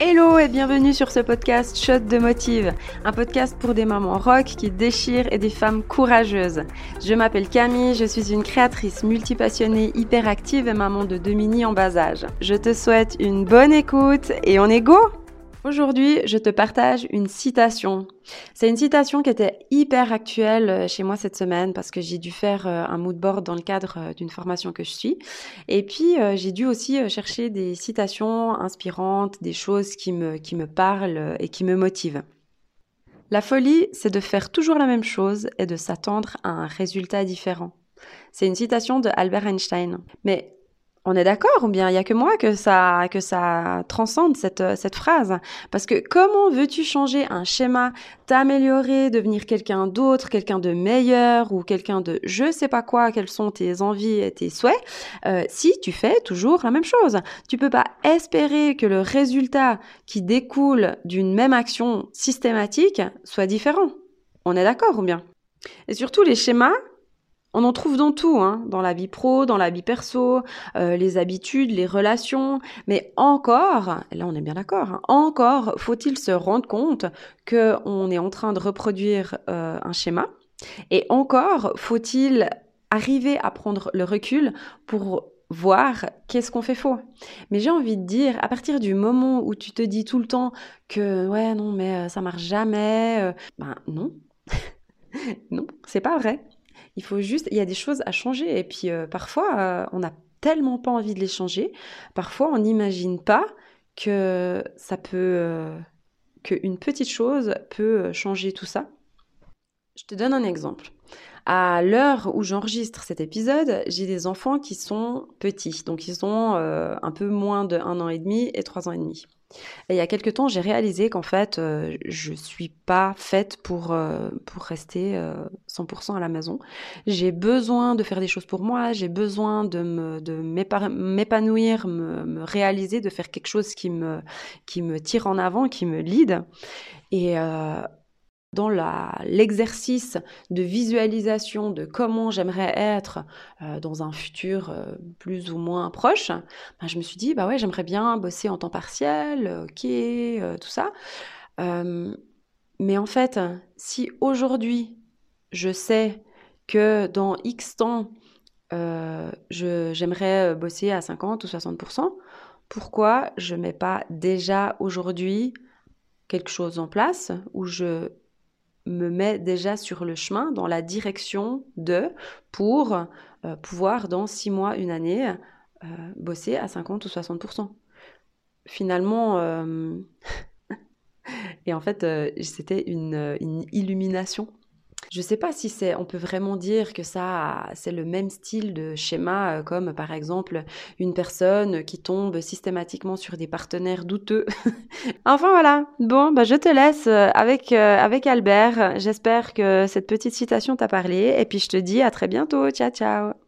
Hello et bienvenue sur ce podcast Shot de Motive, un podcast pour des mamans rock qui déchirent et des femmes courageuses. Je m'appelle Camille, je suis une créatrice multipassionnée, hyperactive et maman de deux mini en bas âge. Je te souhaite une bonne écoute et on est go Aujourd'hui, je te partage une citation. C'est une citation qui était hyper actuelle euh, chez moi cette semaine parce que j'ai dû faire euh, un mood board dans le cadre euh, d'une formation que je suis. Et puis, j'ai dû aussi chercher des citations inspirantes, des choses qui me, qui me parlent et qui me motivent. La folie, c'est de faire toujours la même chose et de s'attendre à un résultat différent. C'est une citation de Albert Einstein. Mais on est d'accord ou bien il y a que moi que ça que ça transcende cette cette phrase? Parce que comment veux-tu changer un schéma, t'améliorer, devenir quelqu'un d'autre, quelqu'un de meilleur ou quelqu'un de je sais pas quoi, quelles sont tes envies et tes souhaits euh, si tu fais toujours la même chose? Tu peux pas espérer que le résultat qui découle d'une même action systématique soit différent. On est d'accord ou bien? Et surtout les schémas on en trouve dans tout, hein, dans la vie pro, dans la vie perso, euh, les habitudes, les relations. Mais encore, là on est bien d'accord, hein, encore faut-il se rendre compte qu'on est en train de reproduire euh, un schéma. Et encore faut-il arriver à prendre le recul pour voir qu'est-ce qu'on fait faux. Mais j'ai envie de dire, à partir du moment où tu te dis tout le temps que ouais non mais euh, ça marche jamais, ben non, non, c'est pas vrai. Il faut juste, il y a des choses à changer. Et puis euh, parfois, euh, on n'a tellement pas envie de les changer. Parfois, on n'imagine pas que ça peut, euh, qu'une petite chose peut changer tout ça. Je te donne un exemple. À l'heure où j'enregistre cet épisode, j'ai des enfants qui sont petits, donc ils ont un peu moins de un an et demi et trois ans et demi. Et il y a quelques temps, j'ai réalisé qu'en fait, euh, je suis pas faite pour, euh, pour rester 100% euh, à la maison. J'ai besoin de faire des choses pour moi, j'ai besoin de me de m'épanouir, me, réaliser, de faire quelque chose qui me, qui me tire en avant, qui me lead. Et, dans l'exercice de visualisation de comment j'aimerais être euh, dans un futur euh, plus ou moins proche, bah, je me suis dit, bah ouais, j'aimerais bien bosser en temps partiel, ok, euh, tout ça. mais en fait, si aujourd'hui, je sais que dans X temps, j'aimerais bosser à 50 ou 60%, pourquoi je mets pas déjà aujourd'hui quelque chose en place où je me met déjà sur le chemin, dans la direction de, pour euh, pouvoir, dans six mois, une année, euh, bosser à 50 ou 60%. Finalement, euh, et en fait, c'était une, une illumination je sais pas si c'est, on peut vraiment dire que ça, c'est le même style de schéma, euh, comme par exemple une personne qui tombe systématiquement sur des partenaires douteux. enfin voilà. Bon, bah je te laisse euh, avec euh, avec Albert. J'espère que cette petite citation t'a parlé, et puis je te dis à très bientôt. Ciao ciao.